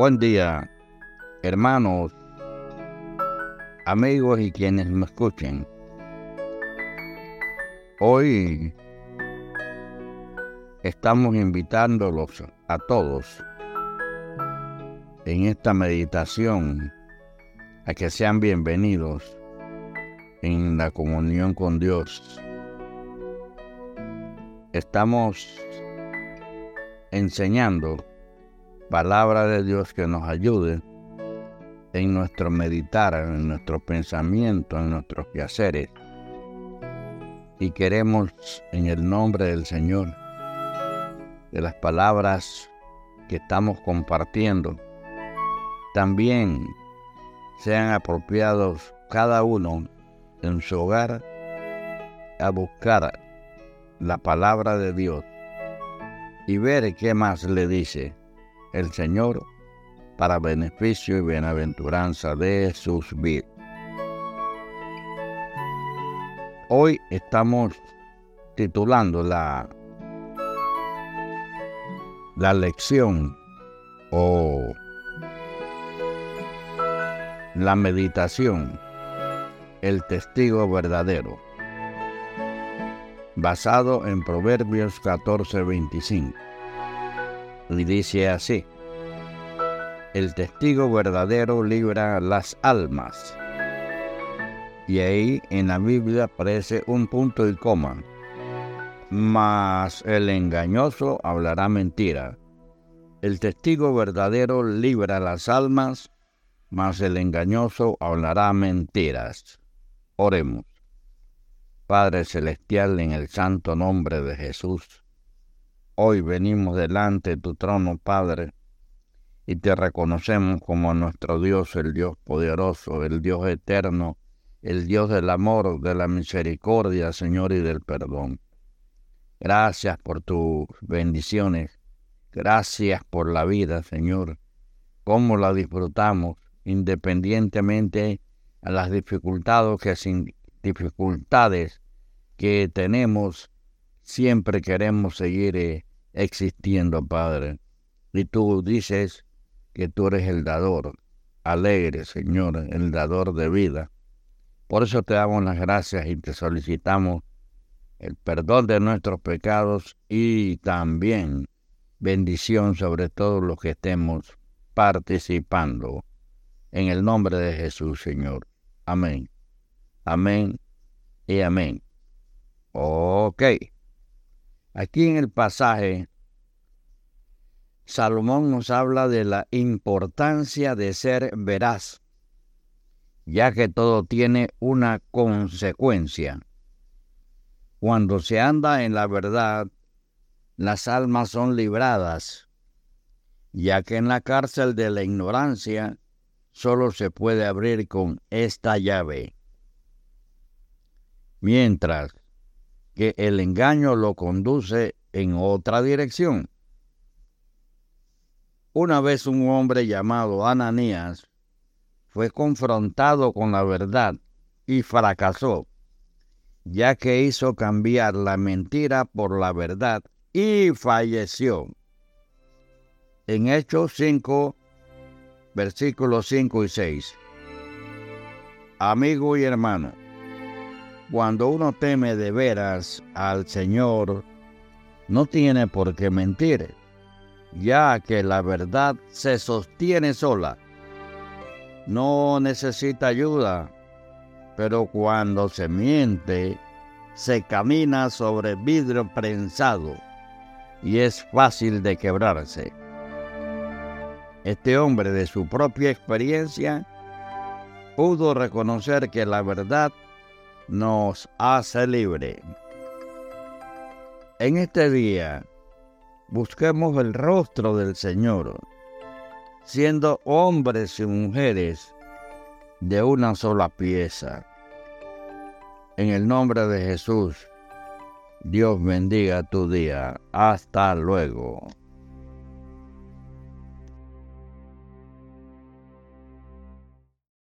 Buen día, hermanos, amigos y quienes me escuchen. Hoy estamos invitándolos a todos en esta meditación a que sean bienvenidos en la comunión con Dios. Estamos enseñando palabra de Dios que nos ayude en nuestro meditar, en nuestro pensamiento, en nuestros quehaceres. Y queremos, en el nombre del Señor, de las palabras que estamos compartiendo, también sean apropiados cada uno en su hogar a buscar la palabra de Dios y ver qué más le dice el Señor para beneficio y bienaventuranza de sus vidas. Hoy estamos titulando la, la lección o la meditación, el testigo verdadero, basado en Proverbios 14:25 y dice así, el testigo verdadero libra las almas. Y ahí en la Biblia aparece un punto y coma. Mas el engañoso hablará mentira. El testigo verdadero libra las almas, mas el engañoso hablará mentiras. Oremos. Padre Celestial, en el santo nombre de Jesús, Hoy venimos delante de tu trono, Padre, y te reconocemos como nuestro Dios, el Dios poderoso, el Dios eterno, el Dios del amor, de la misericordia, Señor, y del perdón. Gracias por tus bendiciones. Gracias por la vida, Señor. Cómo la disfrutamos, independientemente a las dificultades que, dificultades que tenemos, siempre queremos seguir eh, existiendo, Padre. Y tú dices que tú eres el dador, alegre, Señor, el dador de vida. Por eso te damos las gracias y te solicitamos el perdón de nuestros pecados y también bendición sobre todos los que estemos participando. En el nombre de Jesús, Señor. Amén. Amén y amén. Ok. Aquí en el pasaje, Salomón nos habla de la importancia de ser veraz, ya que todo tiene una consecuencia. Cuando se anda en la verdad, las almas son libradas, ya que en la cárcel de la ignorancia solo se puede abrir con esta llave. Mientras que el engaño lo conduce en otra dirección. Una vez un hombre llamado Ananías fue confrontado con la verdad y fracasó, ya que hizo cambiar la mentira por la verdad y falleció. En Hechos 5, versículos 5 y 6. Amigo y hermano, cuando uno teme de veras al Señor, no tiene por qué mentir, ya que la verdad se sostiene sola. No necesita ayuda, pero cuando se miente, se camina sobre vidrio prensado y es fácil de quebrarse. Este hombre de su propia experiencia pudo reconocer que la verdad nos hace libre. En este día, busquemos el rostro del Señor, siendo hombres y mujeres de una sola pieza. En el nombre de Jesús, Dios bendiga tu día. Hasta luego.